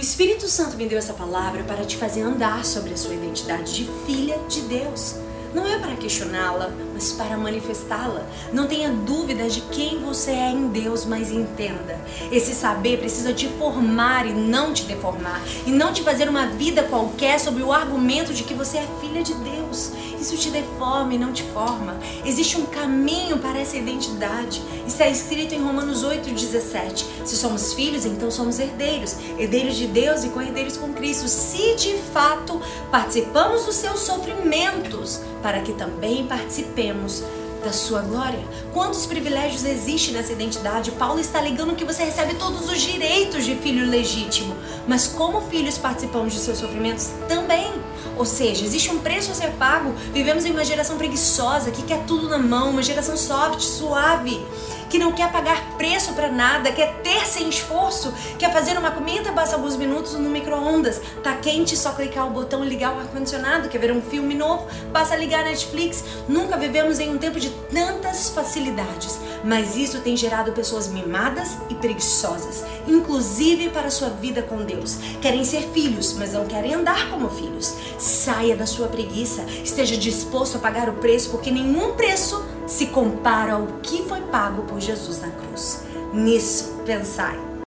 O Espírito Santo me deu essa palavra para te fazer andar sobre a sua identidade de filha de Deus. Não é para questioná-la, mas para manifestá-la. Não tenha dúvida de quem você é em Deus, mas entenda. Esse saber precisa te formar e não te deformar. E não te fazer uma vida qualquer sob o argumento de que você é filha de Deus. Isso te deforma e não te forma. Existe um caminho para essa identidade. Está escrito em Romanos 8,17. Se somos filhos, então somos herdeiros. Herdeiros de Deus e co-herdeiros com Cristo. Se de fato participamos dos seus sofrimentos, para que também participemos da sua glória? Quantos privilégios existem nessa identidade? Paulo está alegando que você recebe todos os direitos de filho legítimo, mas como filhos participamos de seus sofrimentos também. Ou seja, existe um preço a ser pago. Vivemos em uma geração preguiçosa que quer tudo na mão, uma geração soft, suave que não quer pagar preço para nada, quer ter sem esforço, quer fazer uma comida, passa alguns minutos no micro-ondas, tá quente, só clicar o botão e ligar o ar-condicionado, quer ver um filme novo, passa a ligar Netflix. Nunca vivemos em um tempo de tantas facilidades, mas isso tem gerado pessoas mimadas e preguiçosas, inclusive para sua vida com Deus. Querem ser filhos, mas não querem andar como filhos. Saia da sua preguiça, esteja disposto a pagar o preço, porque nenhum preço se compara ao que foi pago por Jesus na cruz. Nisso, pensai.